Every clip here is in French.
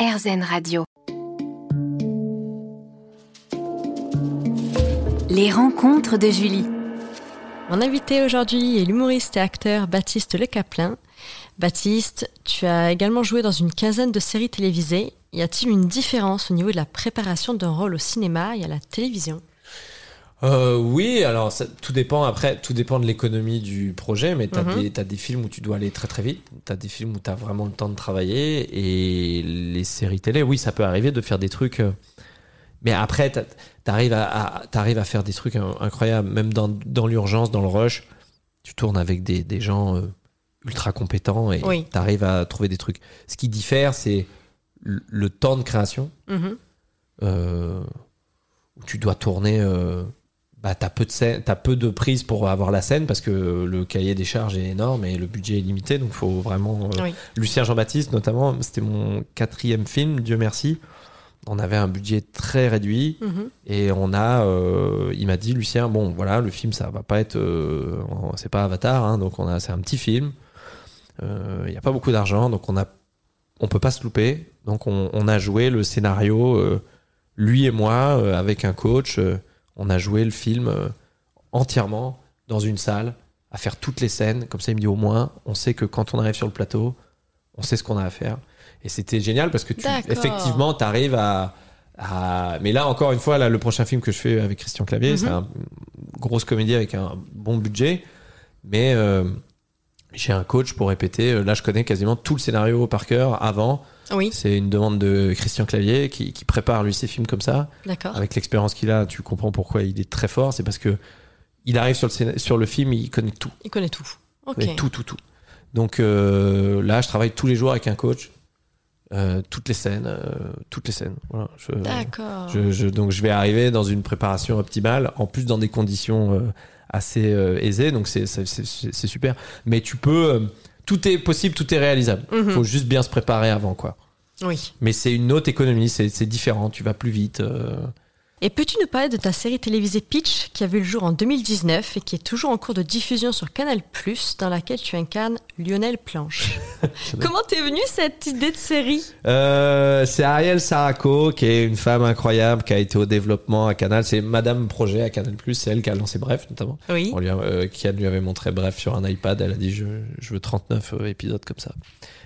RZN Radio. Les rencontres de Julie. Mon invité aujourd'hui est l'humoriste et acteur Baptiste Le Caplin. Baptiste, tu as également joué dans une quinzaine de séries télévisées. Y a-t-il une différence au niveau de la préparation d'un rôle au cinéma et à la télévision? Euh, oui, alors ça, tout dépend après, tout dépend de l'économie du projet, mais t'as Mhm. des, t'as des films où tu dois aller très très vite, t'as des films où t'as vraiment le temps de travailler, et les séries télé, oui, ça peut arriver de faire des trucs, euh, mais après t'arrives à, à- t'arrives à faire des trucs euh, incroyables, même dans, dans l'urgence, dans le rush, tu tournes avec des, des gens euh, ultra compétents et Oui. t'arrives à trouver des trucs. Ce qui diffère, c'est le, le temps de création Mhm. euh, où tu dois tourner. Euh, bah, t'as peu de scènes, t'as peu de prises pour avoir la scène parce que le cahier des charges est énorme et le budget est limité, donc faut vraiment. euh, Oui. Lucien Jean-Baptiste, notamment, c'était mon quatrième film, Dieu merci. On avait un budget très réduit Mhm. et on a. euh, il m'a dit, Lucien, bon, voilà, le film, ça va pas être. euh, c'est pas Avatar, hein, donc on a, c'est un petit film. Euh, Il n'y a pas beaucoup d'argent, donc on a, on peut pas se louper. Donc on, on a joué le scénario, lui et moi, avec un coach. On a joué le film euh, entièrement dans une salle, à faire toutes les scènes. Comme ça, il me dit au moins, on sait que quand on arrive sur le plateau, on sait ce qu'on a à faire. Et c'était génial parce que tu, effectivement, tu arrives à, à- Mais là, encore une fois, là, le prochain film que je fais avec Christian Clavier, Mhm. c'est une grosse comédie avec un bon budget. Mais euh, j'ai un coach pour répéter. Là, je connais quasiment tout le scénario par cœur avant. Oui, C'est une demande de Christian Clavier qui, qui prépare lui ses films comme ça. d'accord. Avec l'expérience qu'il a, tu comprends pourquoi il est très fort. C'est parce que il arrive sur le, sur le film, il connaît tout. Il connaît tout. Ok. Il connaît tout, tout, tout. Donc euh, là, je travaille tous les jours avec un coach. Euh, toutes les scènes, euh, toutes les scènes. Voilà, je, D'accord. je- je- donc je vais arriver dans une préparation optimale, en plus dans des conditions euh, assez euh, aisées, donc c'est c'est- c'est- c'est super. Mais tu peux, euh, tout est possible, tout est réalisable. Il Mhm. faut juste bien se préparer avant, quoi. Oui. Mais c'est une autre économie, c'est c'est différent, tu vas plus vite. Et peux-tu nous parler de ta série télévisée Pitch qui a vu le jour en 2019 et qui est toujours en cours de diffusion sur Canal+, dans laquelle tu incarnes Lionel Planche? Comment t'es venue cette idée de série? Euh, c'est Ariel Saraco, qui est une femme incroyable, qui a été au développement à Canal. C'est Madame Projet à Canal+, c'est elle qui a lancé Bref, notamment. Oui. On lui a, euh, Kian lui avait montré Bref sur un iPad. Elle a dit je, je veux 39 euh, épisodes comme ça.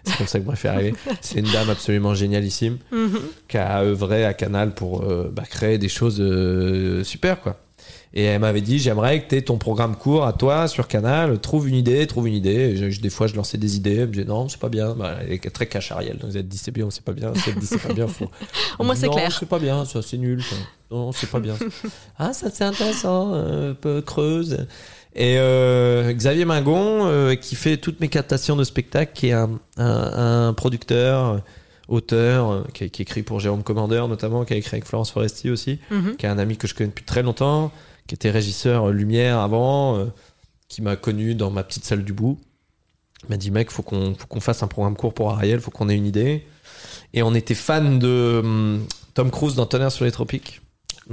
C'est comme ça que Bref est arrivé. C'est une dame absolument génialissime Mhm. qui a œuvré à Canal pour euh, bah, créer des choses euh, super quoi. Et elle m'avait dit j'aimerais que tu aies ton programme court à toi sur Canal. Trouve une idée, trouve une idée. Je- je- des fois je lançais des idées. Elle me non c'est pas bien. Bah, elle est très cash Ariel. Donc elle dit c'est bien, c'est pas bien. Dit c'est pas bien, faut. Au moins, c'est clair. c'est pas bien, ça c'est nul. Ça. Non c'est pas bien. ah ça c'est intéressant, euh, un peu creuse. Et euh, Xavier Mingon, euh, qui fait toutes mes captations de spectacles, qui est un, un, un producteur, euh, auteur, euh, qui, écrit pour Jérôme Commandeur notamment, qui a écrit avec Florence Foresti aussi, Mhm. qui est un ami que je connais depuis très longtemps, qui était régisseur lumière avant, euh, qui m'a connu dans ma petite salle du bout. Il m'a dit mec, faut qu'on faut qu'on fasse un programme court pour Ariel, faut qu'on ait une idée. Et on était fan de hum, Tom Cruise dans Tonnerre sur les tropiques,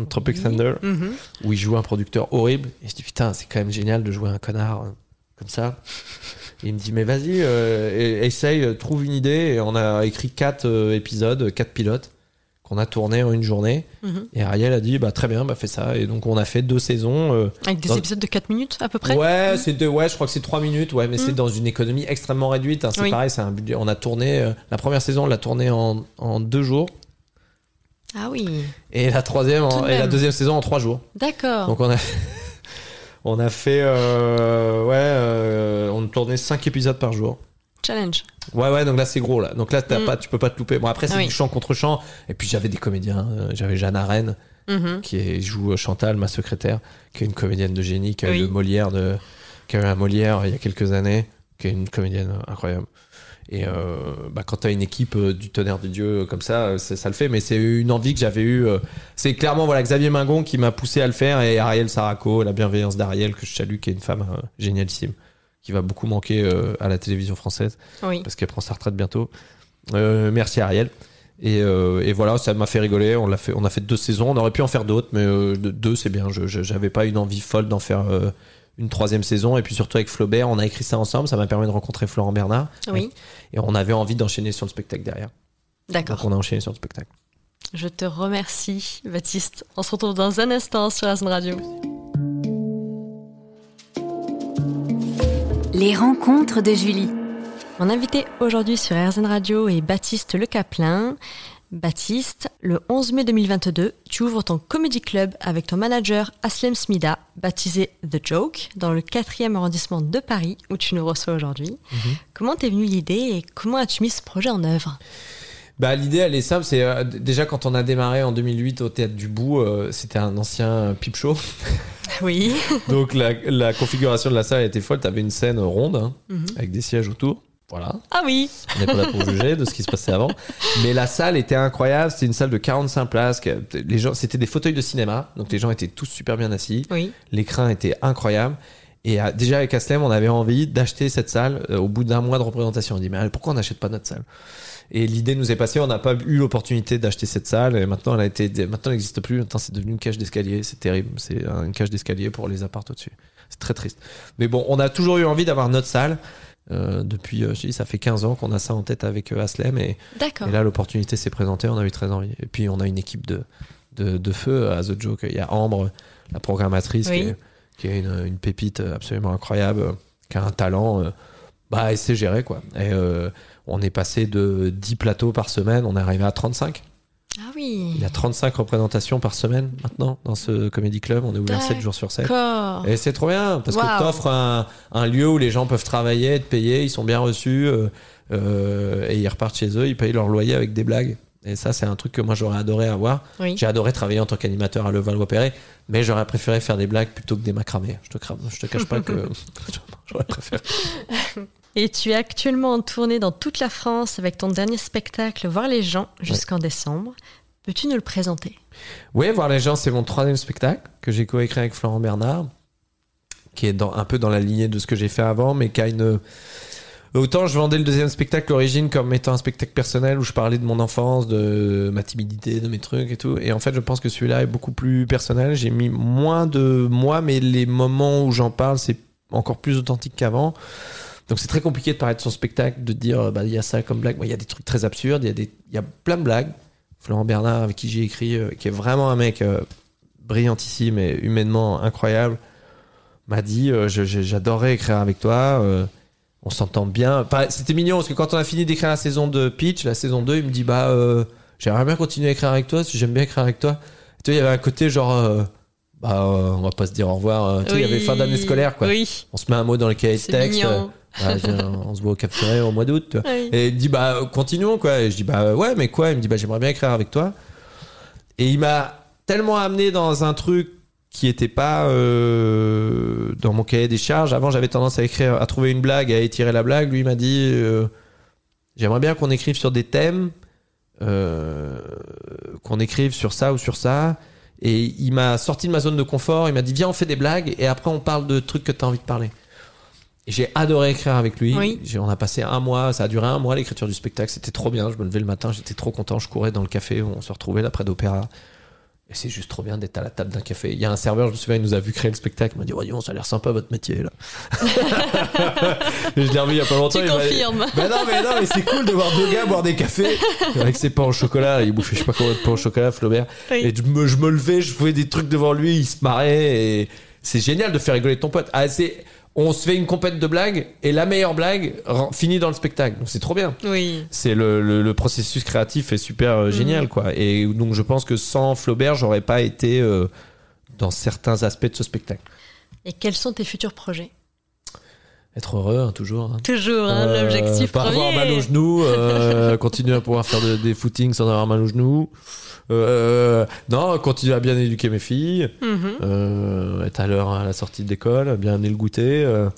Tropic Thunder Mhm. où il joue un producteur horrible. Et je dis putain, c'est quand même génial de jouer un connard euh, comme ça. Et il me dit mais vas-y, euh, essaye, trouve une idée. Et on a écrit quatre euh, épisodes, quatre pilotes qu'on a tourné en une journée. Mhm. Et Ariel a dit bah très bien, bah fais ça. Et donc on a fait deux saisons. euh, Avec des Dans- épisodes de 4 minutes à peu près Ouais, c'est deux, ouais, je crois que c'est trois minutes, ouais, mais c'est Mm. dans une économie extrêmement réduite. hein. C'est Oui. pareil, c'est un budget. On a tourné la première saison, on l'a tourné en, en deux jours, Ah oui, et la troisième, en- et la deuxième saison en trois jours. d'accord. Donc on a on a fait euh, ouais euh, on tournait 5 épisodes par jour. Challenge. Ouais ouais donc là c'est gros là. Donc là t'as Mm. pas tu peux pas te louper. Bon après c'est Oui. du chant contre chant et puis j'avais des comédiens, euh, j'avais Jeanne Arène Mhm. qui joue Chantal ma secrétaire qui est une comédienne de génie qui a eu le Molière de qui a eu un Molière il y a quelques années qui est une comédienne incroyable. Et euh, bah, quand tu as une équipe euh, du tonnerre de Dieu euh, comme ça, ça, le fait. Mais c'est une envie que j'avais eue. euh, c'est clairement voilà, Xavier Mingon qui m'a poussé à le faire et Ariel Saraco, la bienveillance d'Ariel, que je salue, qui est une femme génialissime, qui va beaucoup manquer à la télévision française Oui. parce qu'elle prend sa retraite bientôt. Merci Ariel. Et, et voilà, ça m'a fait rigoler. On, l'a fait, on a fait deux saisons. On aurait pu en faire d'autres, mais de- deux, c'est bien. Je je- j'avais pas une envie folle d'en faire une troisième saison. Et puis surtout avec Flaubert, on a écrit ça ensemble. Ça m'a permis de rencontrer Florent Bernard. Oui. Et on avait envie d'enchaîner sur le spectacle derrière. D'accord. Donc on a enchaîné sur le spectacle. Je te remercie, Baptiste. On se retrouve dans un instant sur Asen Radio. Les rencontres de Julie. Mon invité aujourd'hui sur RZN Radio est Baptiste Le Caplin. Baptiste, le 11 mai 2022, tu ouvres ton comedy club avec ton manager Aslem Smida, baptisé The Joke, dans le 4e arrondissement de Paris, où tu nous reçois aujourd'hui. Comment t'es venue l'idée et comment as-tu mis ce projet en œuvre? Bah, l'idée, elle est simple. C'est euh, déjà quand on a démarré en 2008 au théâtre du Bout, euh, c'était un ancien pipe show. Oui. Donc la, la configuration de la salle était folle. T'avais une scène ronde hein, Mhm. avec des sièges autour. Voilà. Ah oui. On n'est pas là pour juger de ce qui se passait avant. Mais la salle était incroyable. C'était une salle de 45 places. Les gens, c'était des fauteuils de cinéma. Donc les gens étaient tous super bien assis. Oui. L'écran était incroyable. Et euh, déjà avec Aslem, on avait envie d'acheter cette salle euh, au bout d'un mois de représentation. On dit mais pourquoi on n'achète pas notre salle? Et l'idée nous est passée. On n'a pas eu l'opportunité d'acheter cette salle. Et maintenant, elle a été, maintenant, elle n'existe plus. Maintenant, c'est devenu une cage d'escalier. C'est terrible. C'est une cage d'escalier pour les apparts au-dessus. C'est très triste. Mais bon, on a toujours eu envie d'avoir notre salle. Euh, depuis, euh, je dis, ça fait 15 ans qu'on a ça en tête avec euh, Aslem. Et, là, l'opportunité s'est présentée, on a eu très envie. Et puis, on a une équipe de, de, de feu à The Joke. Il y a Ambre, la programmatrice, Oui. qui est, qui est une, une pépite absolument incroyable, qui a un talent. bah, elle sait gérer, quoi. Et on est passé de 10 plateaux par semaine, on est arrivé à 35. Ah oui. Il y a 35 représentations par semaine maintenant dans ce comédie club. On est ouvert 7 jours sur 7. D'accord. Et c'est trop bien parce que t'offres un, un lieu où les gens peuvent travailler, être payés, ils sont bien reçus euh, euh, et ils repartent chez eux, ils payent leur loyer avec des blagues. Et ça, c'est un truc que moi j'aurais adoré avoir. Oui. J'ai adoré travailler en tant qu'animateur à Levallois-Perret, mais j'aurais préféré faire des blagues plutôt que des macramés. Je te, crame, je te cache pas que j'aurais préféré. Et tu es actuellement en tournée dans toute la France avec ton dernier spectacle Voir les gens jusqu'en décembre. Peux-tu nous le présenter? Oui, Voir les gens, c'est mon troisième spectacle que j'ai coécrit avec Florent Bernard, qui est dans, un peu dans la lignée de ce que j'ai fait avant, mais qui a une. Autant je vendais le deuxième spectacle Origine comme étant un spectacle personnel où je parlais de mon enfance, de ma timidité, de mes trucs et tout. Et en fait, je pense que celui-là est beaucoup plus personnel. J'ai mis moins de moi, mais les moments où j'en parle, c'est encore plus authentique qu'avant. Donc c'est très compliqué de parler de son spectacle, de dire bah il y a ça comme blague. Il y a des trucs très absurdes, il y y a plein de blagues. Florent Bernard avec qui j'ai écrit, euh, qui est vraiment un mec euh, brillantissime et humainement incroyable, m'a dit euh, j'adorerais écrire avec toi. euh, on s'entend bien. Enfin, C'était mignon parce que quand on a fini d'écrire la saison de Pitch, la saison 2, il me dit bah euh, j'aimerais bien continuer à écrire avec toi, si j'aime bien écrire avec toi. Tu vois, il y avait un côté genre euh, bah euh, on va pas se dire au revoir. euh, tu sais, il y avait fin d'année scolaire quoi. Oui, On se met un mot dans le cahier de texte. euh. Bah, on se voit au Cap Ferret au mois d'août. Oui. Et il me dit bah continuons quoi. Et je dis bah ouais mais quoi? Il me dit bah j'aimerais bien écrire avec toi. Et il m'a tellement amené dans un truc qui était pas euh, dans mon cahier des charges. Avant j'avais tendance à écrire, à trouver une blague, à étirer la blague. Lui il m'a dit euh, j'aimerais bien qu'on écrive sur des thèmes, euh, qu'on écrive sur ça ou sur ça. Et il m'a sorti de ma zone de confort. Il m'a dit viens on fait des blagues et après on parle de trucs que tu as envie de parler. J'ai adoré écrire avec lui. Oui. On a passé un mois, ça a duré un mois l'écriture du spectacle. C'était trop bien. Je me levais le matin, j'étais trop content. Je courais dans le café où on se retrouvait l'après d'opéra. Et c'est juste trop bien d'être à la table d'un café. Il y a un serveur, je me souviens, il nous a vu créer le spectacle. Il m'a dit, oh, donc, ça a l'air sympa votre métier là. Et je l'ai revu il y a pas longtemps. Tu confirmes. mais non, mais non, mais c'est cool de voir deux gars boire des cafés avec ses pains au chocolat. Il bouffait je sais pas combien de pains au chocolat, Flaubert. Oui. Et je me, je me levais, je faisais des trucs devant lui, il se marrait. Et c'est génial de faire rigoler ton pote. Ah, c'est, on se fait une compète de blagues et la meilleure blague finit dans le spectacle. Donc c'est trop bien. Oui. C'est le, le, le processus créatif est super euh, génial, quoi. Et donc je pense que sans Flaubert, j'aurais pas été euh, dans certains aspects de ce spectacle. Et quels sont tes futurs projets? Être heureux, hein, toujours. hein. Toujours, hein, Euh, l'objectif pas premier. avoir mal aux genoux, euh, continuer à pouvoir faire de- des footings sans avoir mal aux genoux. Euh, non, continuer à bien éduquer mes filles, euh, être à l'heure à la sortie de l'école, bien amener le goûter, euh,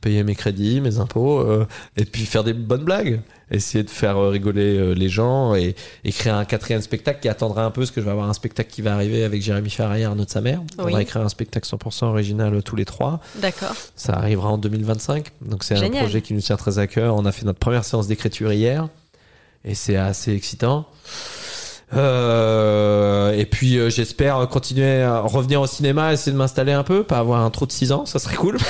payer mes crédits, mes impôts, euh, et puis faire des bonnes blagues. Essayer de faire euh, rigoler euh, les gens et, et créer un quatrième spectacle qui attendra un peu, parce que je vais avoir un spectacle qui va arriver avec Jérémy Ferrari et Arnaud de sa mère. On va écrire un spectacle 100% original tous les trois. D'accord. Ça arrivera en 2025. Donc c'est un projet qui nous tient très à cœur. On a fait notre première séance d'écriture hier et c'est assez excitant. Euh, et puis euh, j'espère continuer à revenir au cinéma, essayer de m'installer un peu, pas avoir un trou de 6 ans, ça serait cool.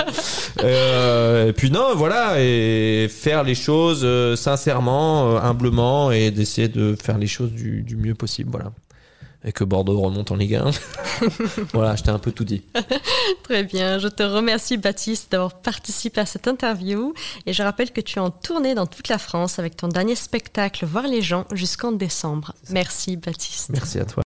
euh, et puis non, voilà, et faire les choses euh, sincèrement, euh, humblement, et d'essayer de faire les choses du, du mieux possible, voilà. Et que Bordeaux remonte en Ligue 1. voilà, je t'ai un peu tout dit. Très bien, je te remercie Baptiste d'avoir participé à cette interview et je rappelle que tu es en tournée dans toute la France avec ton dernier spectacle Voir les gens jusqu'en décembre. Merci Baptiste. Merci à toi.